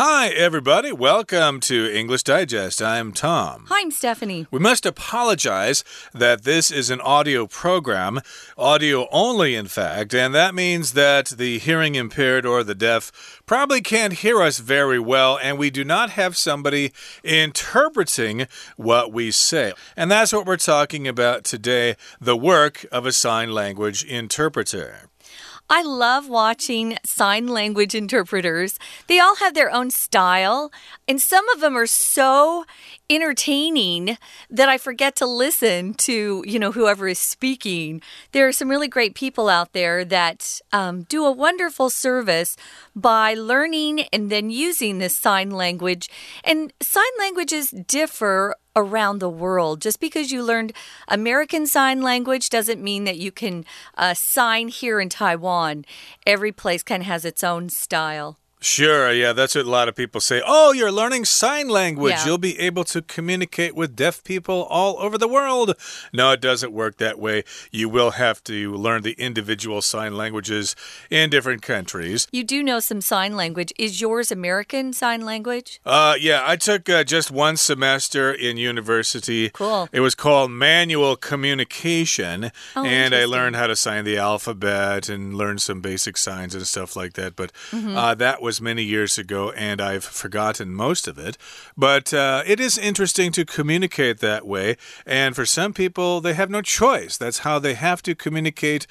Hi, everybody. Welcome to English Digest. I'm Tom. Hi, I'm Stephanie. We must apologize that this is an audio program, audio only, in fact, and that means that the hearing impaired or the deaf probably can't hear us very well, and we do not have somebody interpreting what we say. And that's what we're talking about today the work of a sign language interpreter. I love watching sign language interpreters. They all have their own style, and some of them are so entertaining that I forget to listen to, you know, whoever is speaking. There are some really great people out there that um, do a wonderful service by learning and then using this sign language. And sign languages differ around the world. Just because you learned American Sign Language doesn't mean that you can uh, sign here in Taiwan. Every place kind of has its own style. Sure, yeah, that's what a lot of people say. Oh, you're learning sign language. Yeah. You'll be able to communicate with deaf people all over the world. No, it doesn't work that way. You will have to learn the individual sign languages in different countries. You do know some sign language. Is yours American Sign Language? Uh, yeah, I took uh, just one semester in university. Cool. It was called manual communication, Oh, and I learned how to sign the alphabet and learn some basic signs and stuff like that. But Mm-hmm. uh, that was many years ago, and I've forgotten most of it. But uh, it is interesting to communicate that way, and for some people, they have no choice. That's how they have to communicate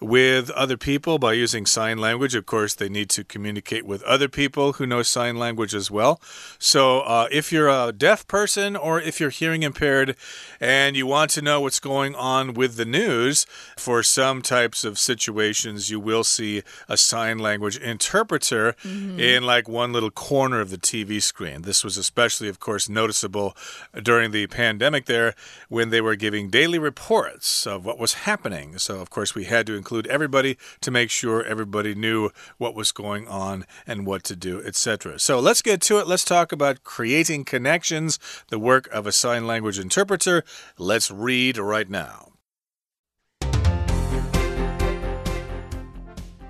with other people by using sign language. Of course, they need to communicate with other people who know sign language as well. So, uh, if you're a deaf person or if you're hearing impaired and you want to know what's going on with the news, for some types of situations, you will see a sign language interpreter in like one little corner of the TV screen. This was especially, of course, noticeable during the pandemic there when they were giving daily reports of what was happening. So, of course, we had to include everybody to make sure everybody knew what was going on and what to do, etc. So, let's get to it. Let's talk about creating connections, the work of a sign language interpreter. Let's read right now.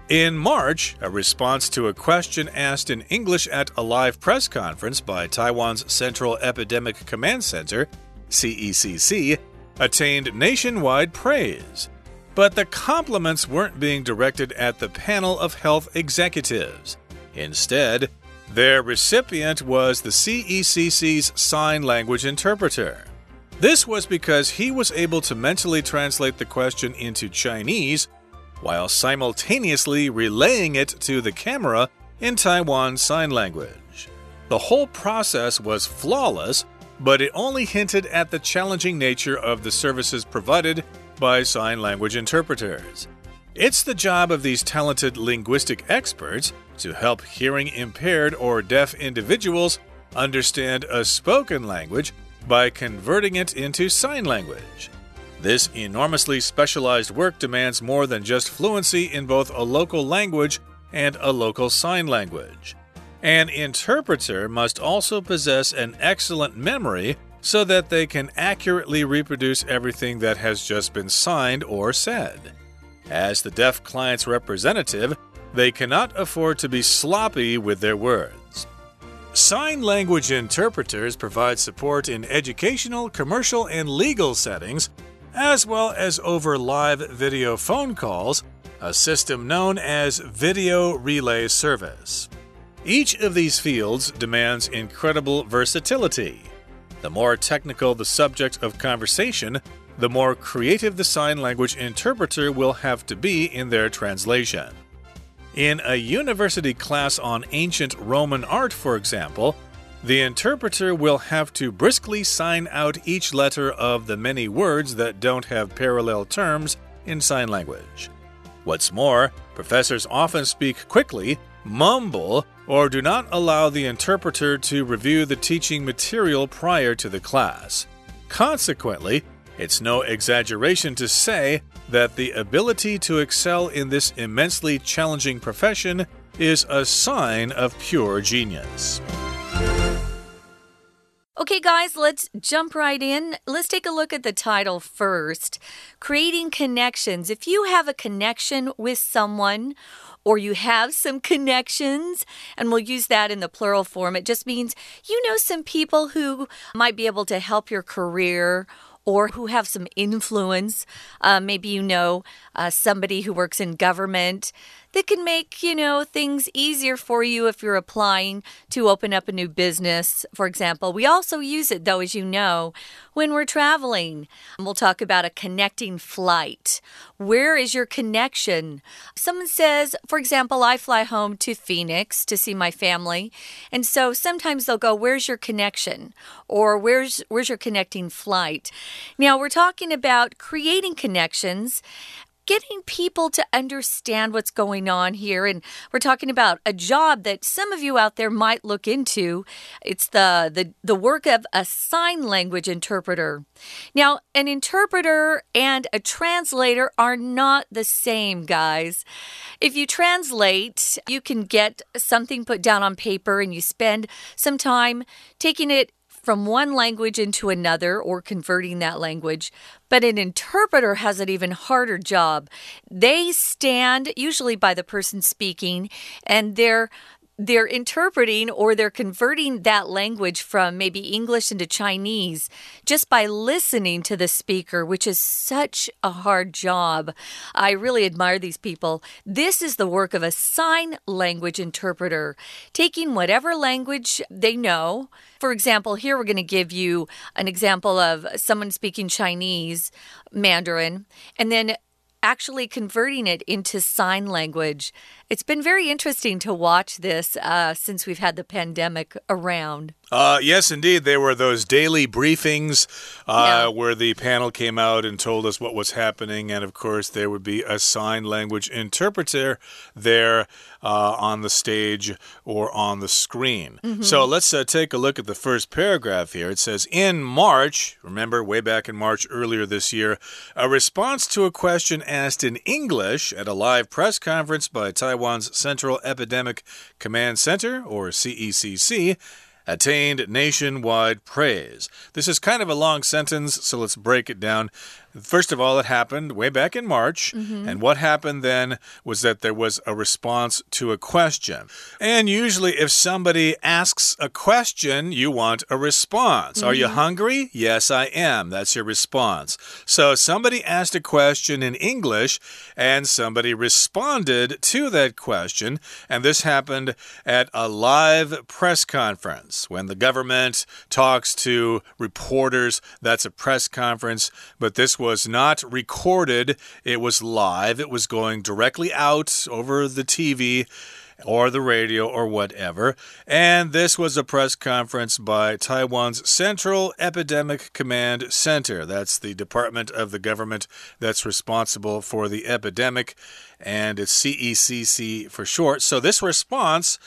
In March, a response to a question asked in English at a live press conference by Taiwan's Central Epidemic Command Center, CECC, attained nationwide praise. But the compliments weren't being directed at the panel of health executives. Instead, their recipient was the CECC's sign language interpreter. This was because he was able to mentally translate the question into Chinese while simultaneously relaying it to the camera in Taiwan Sign Language. The whole process was flawless, but it only hinted at the challenging nature of the services provided by sign language interpreters. It's the job of these talented linguistic experts to help hearing impaired or deaf individuals understand a spoken language by converting it into sign language. This enormously specialized work demands more than just fluency in both a local language and a local sign language. An interpreter must also possess an excellent memory so that they can accurately reproduce everything that has just been signed or said. As the deaf client's representative, they cannot afford to be sloppy with their words. Sign language interpreters provide support in educational, commercial, and legal settings, as well as over live video phone calls, a system known as Video Relay Service. Each of these fields demands incredible versatility. The more technical the subject of conversation, the more creative the sign language interpreter will have to be in their translation. In a university class on ancient Roman art, for example, the interpreter will have to briskly sign out each letter of the many words that don't have parallel terms in sign language. What's more, professors often speak quickly, mumble, or do not allow the interpreter to review the teaching material prior to the class. Consequently, it's no exaggeration to say that the ability to excel in this immensely challenging profession is a sign of pure genius. Okay, guys, let's jump right in. Let's take a look at the title first Creating Connections. If you have a connection with someone, or you have some connections, and we'll use that in the plural form. It just means you know some people who might be able to help your career or who have some influence. Uh, maybe you know uh, somebody who works in government that can make, you know, things easier for you if you're applying to open up a new business, for example. We also use it, though, as you know, when we're traveling. We'll talk about a connecting flight. Where is your connection? Someone says, for example, I fly home to Phoenix to see my family. And so sometimes they'll go, Where's your connection? Or where's where's your connecting flight? Now we're talking about creating connections getting people to understand what's going on here. And we're talking about a job that some of you out there might look into. It's the, the, the work of a sign language interpreter. Now, an interpreter and a translator are not the same, guys. If you translate, you can get something put down on paper and you spend some time taking it from one language into another or converting that language. But an interpreter has an even harder job. They stand usually by the person speaking and they're they're interpreting or they're converting that language from maybe English into Chinese just by listening to the speaker, which is such a hard job. I really admire these people. This is the work of a sign language interpreter, taking whatever language they know. For example, here we're going to give you an example of someone speaking Chinese, Mandarin, and then actually converting it into sign language. It's been very interesting to watch this uh, since we've had the pandemic around. Uh, yes, indeed. There were those daily briefings uh, yeah. where the panel came out and told us what was happening. And of course, there would be a sign language interpreter there uh, on the stage or on the screen. Mm -hmm. So let's uh, take a look at the first paragraph here. It says In March, remember way back in March earlier this year, a response to a question asked in English at a live press conference by Taiwan's Central Epidemic Command Center, or CECC attained nationwide praise. This is kind of a long sentence, so let's break it down. First of all, it happened way back in March. Mm -hmm. And what happened then was that there was a response to a question. And usually, if somebody asks a question, you want a response. Mm -hmm. Are you mm-hmm. hungry? Yes, I am. That's your response. So somebody asked a question in English, and somebody responded to that question. And this happened at a live press conference. When the government talks to reporters, that's a press conference. But this was not recorded, it was live. It was going directly out over the TV or the radio or whatever. And this was a press conference by Taiwan's Central Epidemic Command Center. That's the department of the government that's responsible for the epidemic, and it's CECC for short. So this response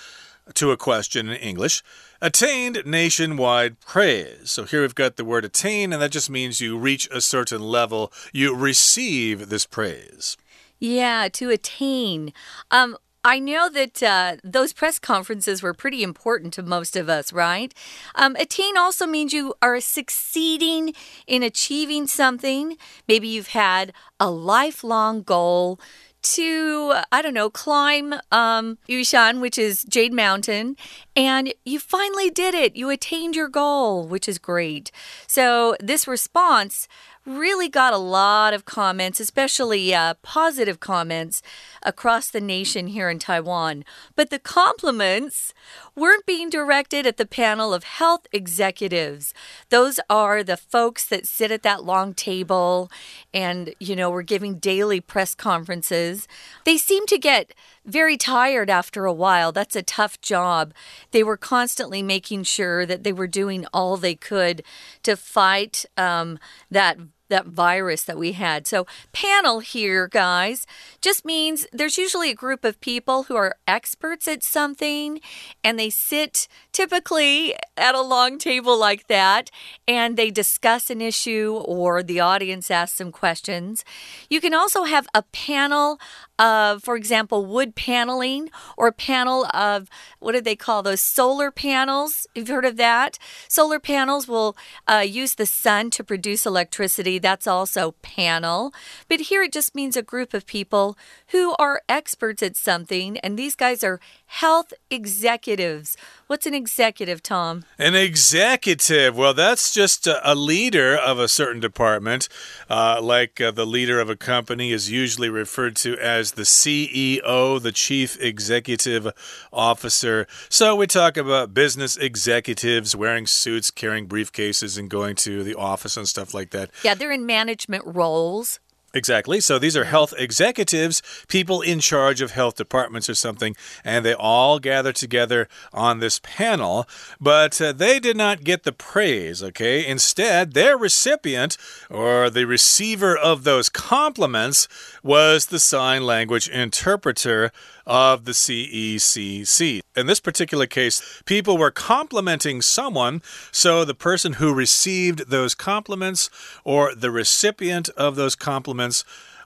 to a question in English attained nationwide praise. So here we've got the word attain, and that just means you reach a certain level, you receive this praise. Yeah, to attain. Um, I know that uh, those press conferences were pretty important to most of us, right? Um, attain also means you are succeeding in achieving something. Maybe you've had a lifelong goal to, I don't know, climb um, Yushan, which is Jade Mountain, and you finally did it. You attained your goal, which is great. So, this response really got a lot of comments, especially uh, positive comments across the nation here in Taiwan. But the compliments weren't being directed at the panel of health executives. Those are the folks that sit at that long table and, you know, we're giving daily press conferences. They seem to get very tired after a while. That's a tough job. They were constantly making sure that they were doing all they could to fight um, that that virus that we had. So, panel here, guys, just means there's usually a group of people who are experts at something and they sit typically at a long table like that and they discuss an issue or the audience asks some questions. You can also have a panel of, for example, wood paneling or a panel of what do they call those solar panels? You've heard of that? Solar panels will uh, use the sun to produce electricity. That's also panel. But here it just means a group of people who are experts at something, and these guys are health executives. What's an executive, Tom? An executive. Well, that's just a, a leader of a certain department. Uh, like uh, the leader of a company is usually referred to as the CEO, the chief executive officer. So we talk about business executives wearing suits, carrying briefcases, and going to the office and stuff like that. Yeah, they're in management roles. Exactly. So these are health executives, people in charge of health departments or something, and they all gather together on this panel, but uh, they did not get the praise, okay? Instead, their recipient or the receiver of those compliments was the sign language interpreter of the CECC. In this particular case, people were complimenting someone, so the person who received those compliments or the recipient of those compliments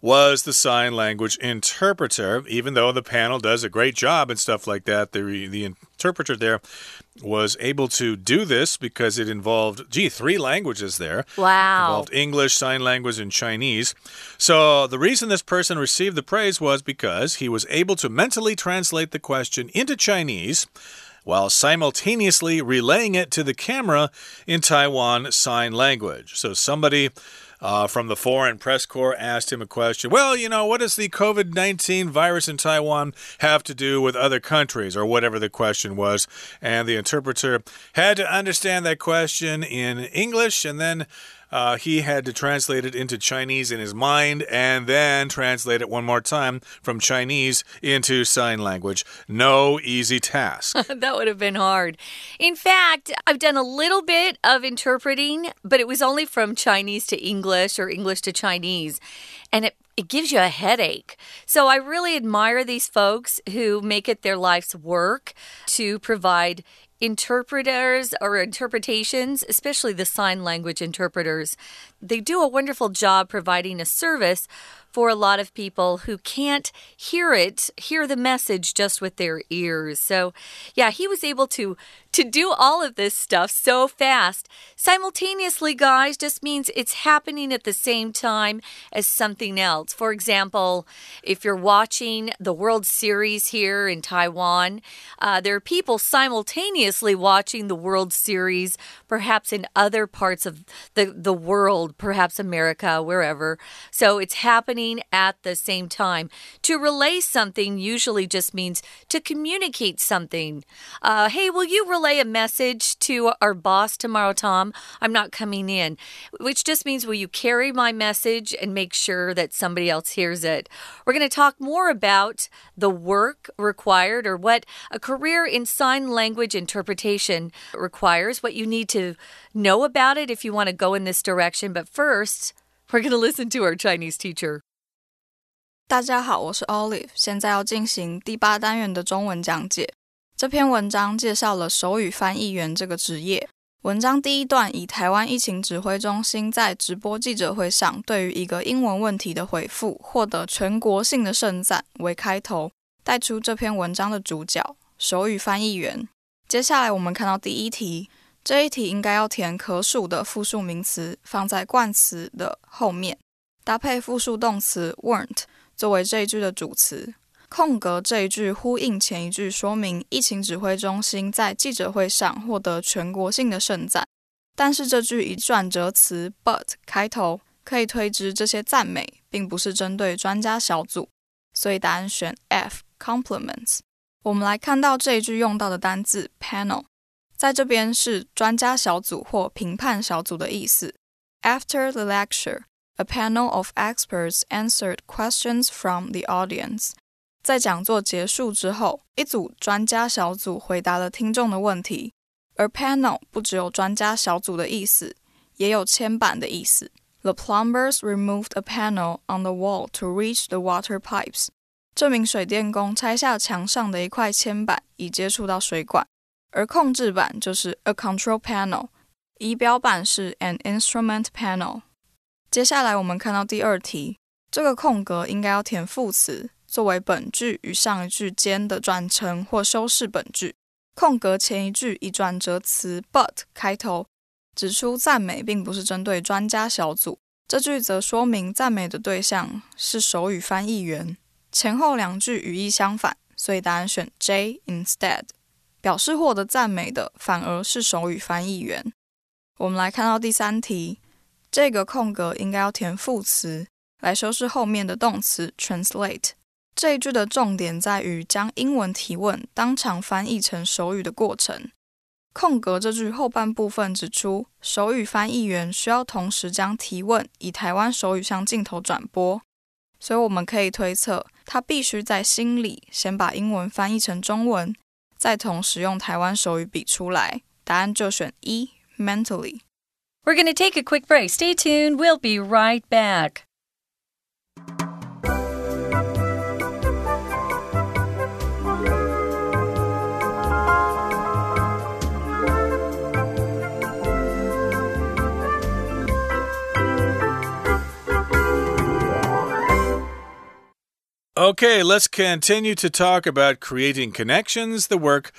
was the sign language interpreter, even though the panel does a great job and stuff like that. The, the interpreter there was able to do this because it involved, gee, three languages there. Wow. It involved English, sign language, and Chinese. So the reason this person received the praise was because he was able to mentally translate the question into Chinese while simultaneously relaying it to the camera in Taiwan Sign Language. So somebody uh, from the Foreign Press Corps asked him a question. Well, you know, what does the COVID 19 virus in Taiwan have to do with other countries, or whatever the question was? And the interpreter had to understand that question in English and then uh, he had to translate it into Chinese in his mind and then translate it one more time from Chinese into sign language. No easy task. that would have been hard. In fact, I've done a little bit of interpreting, but it was only from Chinese to English or English to Chinese. And it it gives you a headache. So I really admire these folks who make it their life's work to provide interpreters or interpretations, especially the sign language interpreters, they do a wonderful job providing a service for a lot of people who can't hear it, hear the message just with their ears. So, yeah, he was able to to do all of this stuff so fast. Simultaneously, guys, just means it's happening at the same time as something else. For example, if you're watching the World Series here in Taiwan, uh, there are people simultaneously watching the World Series, perhaps in other parts of the, the world, perhaps America, wherever. So it's happening at the same time. To relay something usually just means to communicate something. Uh, hey, will you relay a message to our boss tomorrow, Tom? I'm not coming in, which just means will you carry my message and make sure that somebody else hears it? We're going to talk more about the work required or what a career in sign language interpretation requires, what you need to know about it if you want to go in this direction. But first, we're going to listen to our Chinese teacher. 大家好，我是 Olive，现在要进行第八单元的中文讲解。这篇文章介绍了手语翻译员这个职业。文章第一段以台湾疫情指挥中心在直播记者会上对于一个英文问题的回复，获得全国性的盛赞为开头，带出这篇文章的主角——手语翻译员。接下来我们看到第一题，这一题应该要填可数的复数名词放在冠词的后面，搭配复数动词 weren't 作为这一句的主词。空格这一句呼应前一句，说明疫情指挥中心在记者会上获得全国性的盛赞。但是这句以转折词 but 开头，可以推知这些赞美并不是针对专家小组，所以答案选 F compliments。我们来看到这一句用到的单字 panel，在这边是专家小组或评判小组的意思。After the lecture, a panel of experts answered questions from the audience. 在讲座结束之后，一组专家小组回答了听众的问题。而 panel 不只有专家小组的意思，也有铅板的意思。The plumbers removed a panel on the wall to reach the water pipes。这名水电工拆下墙上的一块铅板，以接触到水管。而控制板就是 a control panel，仪表板是 an instrument panel。 接下来我们看到第二题，这个空格应该要填副词。作为本句与上一句间的转承或修饰本句。空格前一句以转折词 but 开头，指出赞美并不是针对专家小组。这句则说明赞美的对象是手语翻译员。前后两句语义相反，所以答案选 J instead。表示获得赞美的反而是手语翻译员。我们来看到第三题，这个空格应该要填副词来修饰后面的动词 translate。这一句的重点在于将英文提问当场翻译成手语的过程。空格这句后半部分指出，手语翻译员需要同时将提问以台湾手语向镜头转播，所以我们可以推测，他必须在心里先把英文翻译成中文。再同时用台湾手语比出来，答案就选一 mentally。We're going to take a quick break. Stay tuned. We'll be right back. Okay, let's continue to talk about creating connections, the work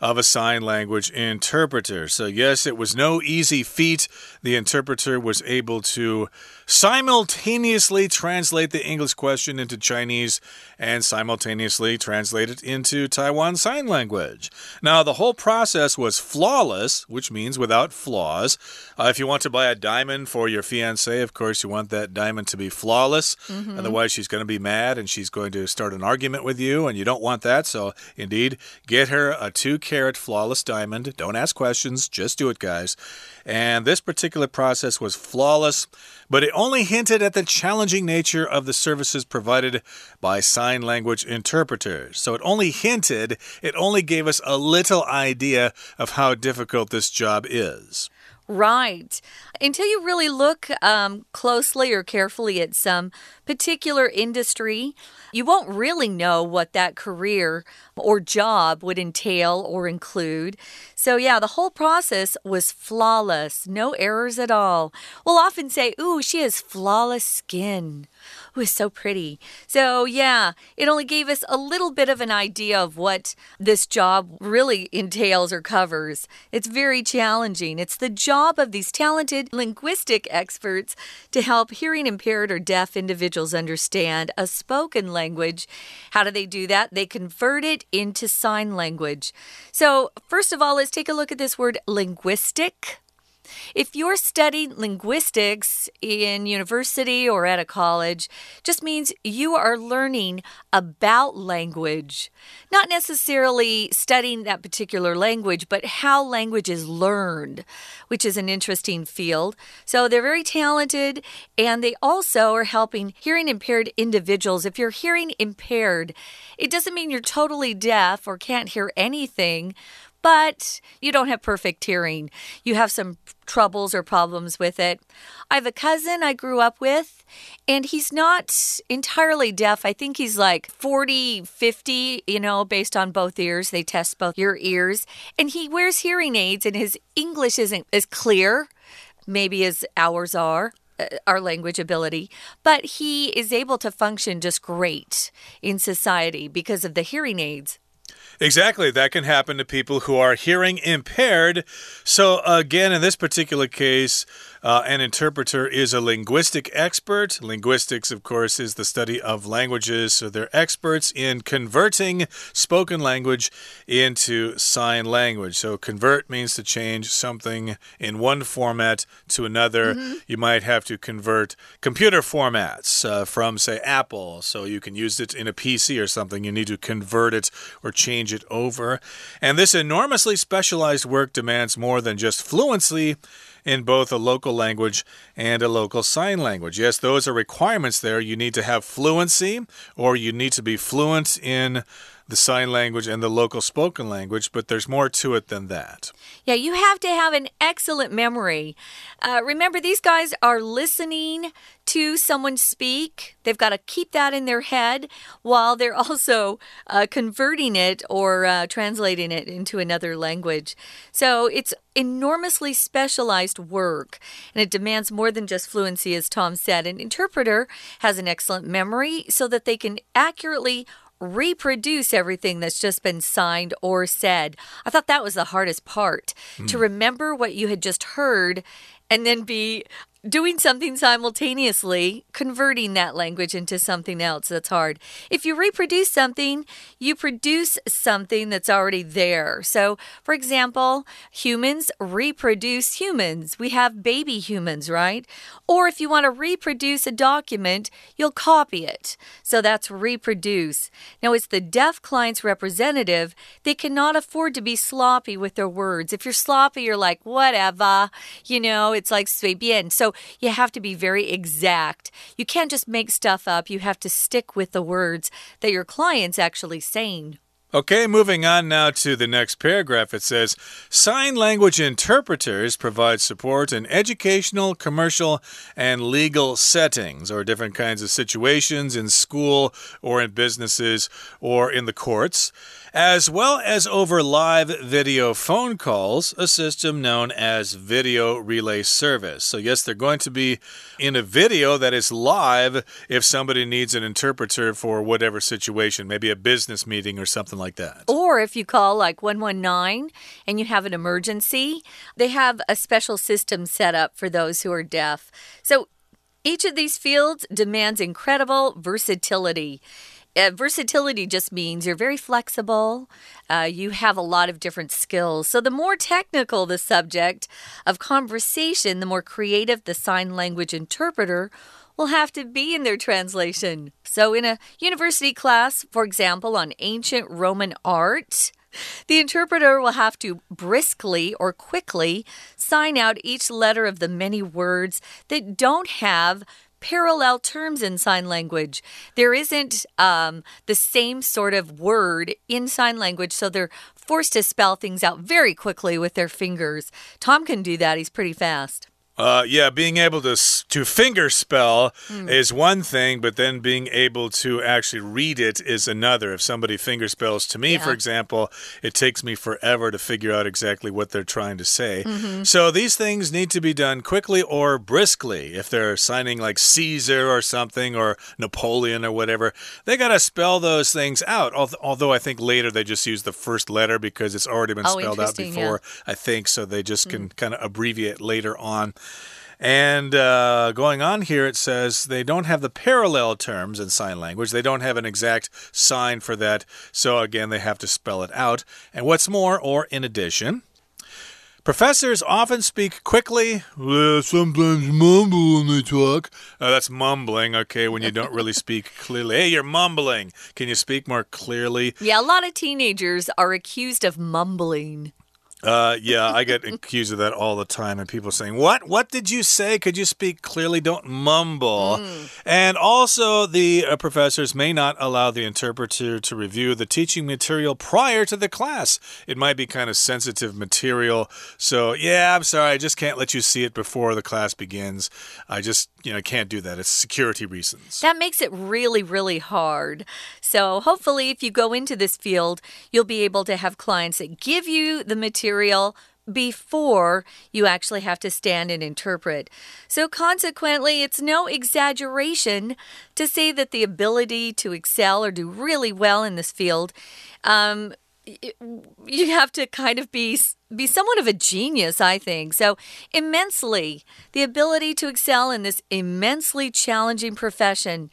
of a sign language interpreter. So, yes, it was no easy feat. The interpreter was able to simultaneously translate the English question into Chinese and simultaneously translate it into Taiwan Sign Language. Now, the whole process was flawless, which means without flaws. Uh, if you want to buy a diamond for your fiance, of course, you want that diamond to be flawless. Mm -hmm. Otherwise, she's going to be mad and she's going to start an argument with you, and you don't want that. So, indeed, get her a two carat flawless diamond. Don't ask questions, just do it, guys. And this particular process was flawless, but it only hinted at the challenging nature of the services provided by sign language interpreters. So it only hinted, it only gave us a little idea of how difficult this job is. Right. Until you really look um, closely or carefully at some particular industry, you won't really know what that career or job would entail or include. So, yeah, the whole process was flawless, no errors at all. We'll often say, Ooh, she has flawless skin was so pretty. So, yeah, it only gave us a little bit of an idea of what this job really entails or covers. It's very challenging. It's the job of these talented linguistic experts to help hearing impaired or deaf individuals understand a spoken language. How do they do that? They convert it into sign language. So, first of all, let's take a look at this word linguistic. If you're studying linguistics in university or at a college, just means you are learning about language, not necessarily studying that particular language, but how language is learned, which is an interesting field. So they're very talented and they also are helping hearing impaired individuals. If you're hearing impaired, it doesn't mean you're totally deaf or can't hear anything but you don't have perfect hearing. You have some troubles or problems with it. I have a cousin I grew up with, and he's not entirely deaf. I think he's like 40, 50, you know, based on both ears. They test both your ears. And he wears hearing aids, and his English isn't as clear, maybe as ours are uh, our language ability, but he is able to function just great in society because of the hearing aids. Exactly. That can happen to people who are hearing impaired. So, again, in this particular case, uh, an interpreter is a linguistic expert. Linguistics, of course, is the study of languages. So they're experts in converting spoken language into sign language. So convert means to change something in one format to another. Mm -hmm. You might have to convert computer formats uh, from, say, Apple. So you can use it in a PC or something. You need to convert it or change it over. And this enormously specialized work demands more than just fluency in both a local language and a local sign language. Yes, those are requirements there. You need to have fluency or you need to be fluent in the sign language and the local spoken language, but there's more to it than that. Yeah, you have to have an excellent memory. Uh, remember, these guys are listening to someone speak. They've got to keep that in their head while they're also uh, converting it or uh, translating it into another language. So it's enormously specialized work and it demands more than just fluency, as Tom said. An interpreter has an excellent memory so that they can accurately reproduce everything that's just been signed or said. I thought that was the hardest part mm. to hmm. remember what you had just heard and then be doing something simultaneously, converting that language into something else that's hard. If you reproduce something, you produce something that's already there. So, for example, humans reproduce humans. We have baby humans, right? Or if you want to reproduce a document, you'll copy it. So that's reproduce. Now, as the deaf client's representative, they cannot afford to be sloppy with their words. If you're sloppy, you're like, whatever, you know, it's like 随便. So you have to be very exact. You can't just make stuff up. You have to stick with the words that your client's actually saying. Okay, moving on now to the next paragraph. It says Sign language interpreters provide support in educational, commercial, and legal settings, or different kinds of situations in school or in businesses or in the courts as well as over live video phone calls, a system known as Video Relay Service. So, yes, they're going to be in a video that is live if somebody needs an interpreter for whatever situation, maybe a business meeting or something like that. Or if you call like 119 and you have an emergency, they have a special system set up for those who are deaf. So, each of these fields demands incredible versatility. Uh, versatility just means you're very flexible. Uh, you have a lot of different skills. So, the more technical the subject of conversation, the more creative the sign language interpreter will have to be in their translation. So, in a university class, for example, on ancient Roman art, the interpreter will have to briskly or quickly sign out each letter of the many words that don't have parallel terms in sign language. There isn't um, the same sort of word in sign language, so they're forced to spell things out very quickly with their fingers. Tom can do that, he's pretty fast. Uh, yeah, being able to to finger spell mm. is one thing, but then being able to actually read it is another. If somebody finger spells to me, yeah. for example, it takes me forever to figure out exactly what they're trying to say. Mm -hmm. So these things need to be done quickly or briskly. If they're signing like Caesar or something or Napoleon or whatever, they got to spell those things out. Although I think later they just use the first letter because it's already been oh, spelled out before. Yeah. I think so. They just mm. can kind of abbreviate later on. And uh, going on here, it says they don't have the parallel terms in sign language. They don't have an exact sign for that. So again, they have to spell it out. And what's more, or in addition, Professors often speak quickly, uh, sometimes mumble when they talk. Uh, that's mumbling, okay, when you don't really speak clearly. Hey, you're mumbling. Can you speak more clearly? Yeah, a lot of teenagers are accused of mumbling. Uh, yeah, I get accused of that all the time, and people saying, "What? What did you say? Could you speak clearly? Don't mumble." Mm. And also, the uh, professors may not allow the interpreter to review the teaching material prior to the class. It might be kind of sensitive material, so yeah, I'm sorry, I just can't let you see it before the class begins. I just, you know, can't do that. It's security reasons. That makes it really, really hard. So hopefully, if you go into this field, you'll be able to have clients that give you the material material before you actually have to stand and interpret. So, consequently, it's no exaggeration to say that the ability to excel or do really well in this field. Um, you have to kind of be be somewhat of a genius, I think. So, immensely, the ability to excel in this immensely challenging profession.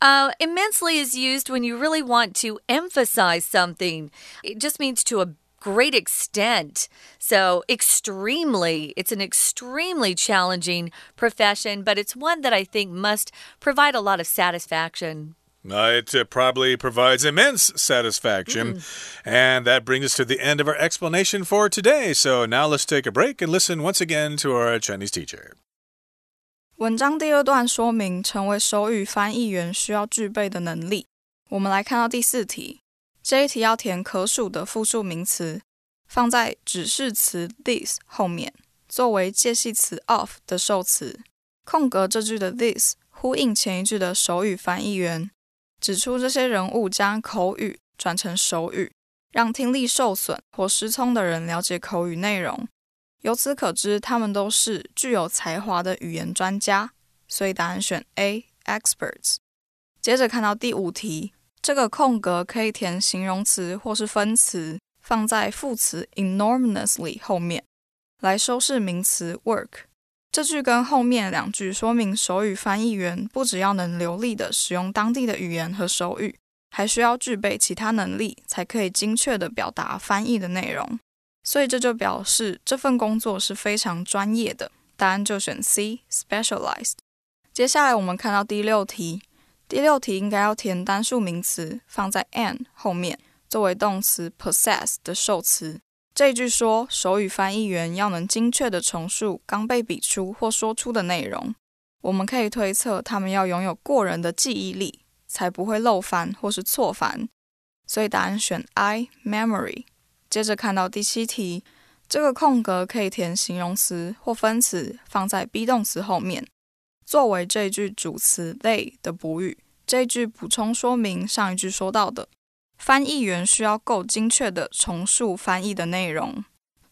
Uh, immensely is used when you really want to emphasize something. It just means to a great extent. So, extremely, it's an extremely challenging profession, but it's one that I think must provide a lot of satisfaction. Uh, it uh, probably provides immense satisfaction. Mm. And that brings us to the end of our explanation for today. So now let's take a break and listen once again to our Chinese teacher. 文章第二段说明成为手语翻译员需要具备的能力。我们来看到第四题。 这一题要填可数的复数名词，放在指示词 this 后面，作为介系词 of 的受词。空格这句的 this 呼应前一句的手语翻译员， 指出这些人物将口语转成手语，让听力受损或失聪的人了解口语内容。由此可知，他们都是具有才华的语言专家。所以答案选 A，experts。接着看到第五题，这个空格可以填形容词或是分词，放在副词 enormously 后面，来修饰名词 work。这句跟后面两句说明手语翻译员不只要能流利的使用当地的语言和手语，还需要具备其他能力，才可以精确的表达翻译的内容。所以这就表示这份工作是非常专业的。答案就选 C，specialized。接下来我们看到第六题，第六题应该要填单数名词，放在 an 后面，作为动词 possess 的受词。这句说，手语翻译员要能精确地重述刚被比出或说出的内容。我们可以推测，他们要拥有过人的记忆力，才不会漏翻或是错翻。所以答案选 I，memory。接着看到第七题，这个空格可以填形容词或分词，放在 be 动词后面，作为这一句主词 they 的补语。这一句补充说明上一句说到的。翻译员需要够精确地重述翻译的内容。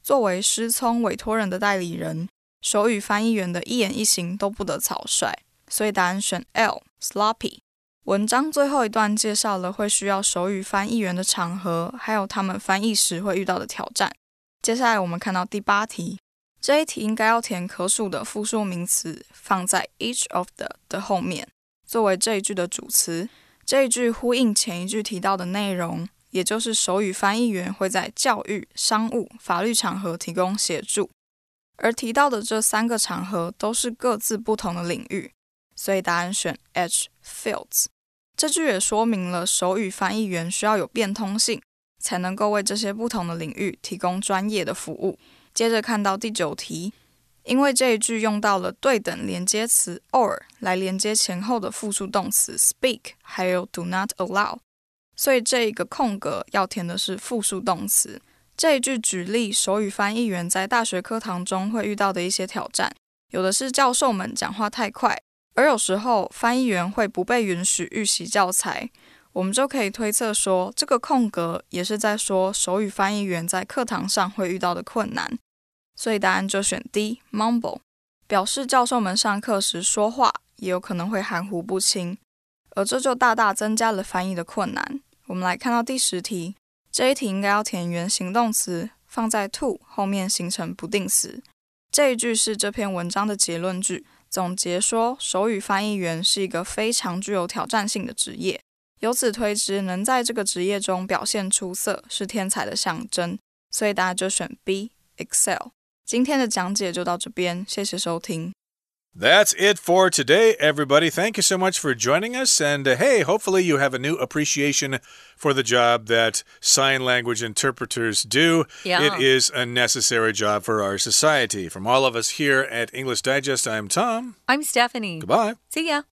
作为失聪委托人的代理人，手语翻译员的一言一行都不得草率，所以答案选 L，sloppy。文章最后一段介绍了会需要手语翻译员的场合，还有他们翻译时会遇到的挑战。接下来我们看到第八题，这一题应该要填可数的复数名词，放在 each of the 的后面，作为这一句的主词。这一句呼应前一句提到的内容，也就是手语翻译员会在教育、商务、法律场合提供协助，而提到的这三个场合都是各自不同的领域，所以答案选 H，fields。这句也说明了手语翻译员需要有变通性，才能够为这些不同的领域提供专业的服务。接着看到第九题。因为这一句用到了对等连接词 or 来连接前后的复数动词 speak，还有 do not allow，所以这一个空格要填的是复数动词。这一句举例手语翻译员在大学课堂中会遇到的一些挑战，有的是教授们讲话太快，而有时候翻译员会不被允许预习教材。我们就可以推测说，这个空格也是在说手语翻译员在课堂上会遇到的困难。所以答案就选 D，mumble，表示教授们上课时说话也有可能会含糊不清，而这就大大增加了翻译的困难。我们来看到第十题，这一题应该要填原形动词，放在 to 后面形成不定词。这一句是这篇文章的结论句，总结说手语翻译员是一个非常具有挑战性的职业，由此推知能在这个职业中表现出色是天才的象征。所以答案就选 B，excel。今天的讲解就到这边，谢谢收听。That's it for today, everybody. Thank you so much for joining us. And uh, hey, hopefully, you have a new appreciation for the job that sign language interpreters do. Yeah. It is a necessary job for our society. From all of us here at English Digest, I'm Tom. I'm Stephanie. Goodbye. See ya.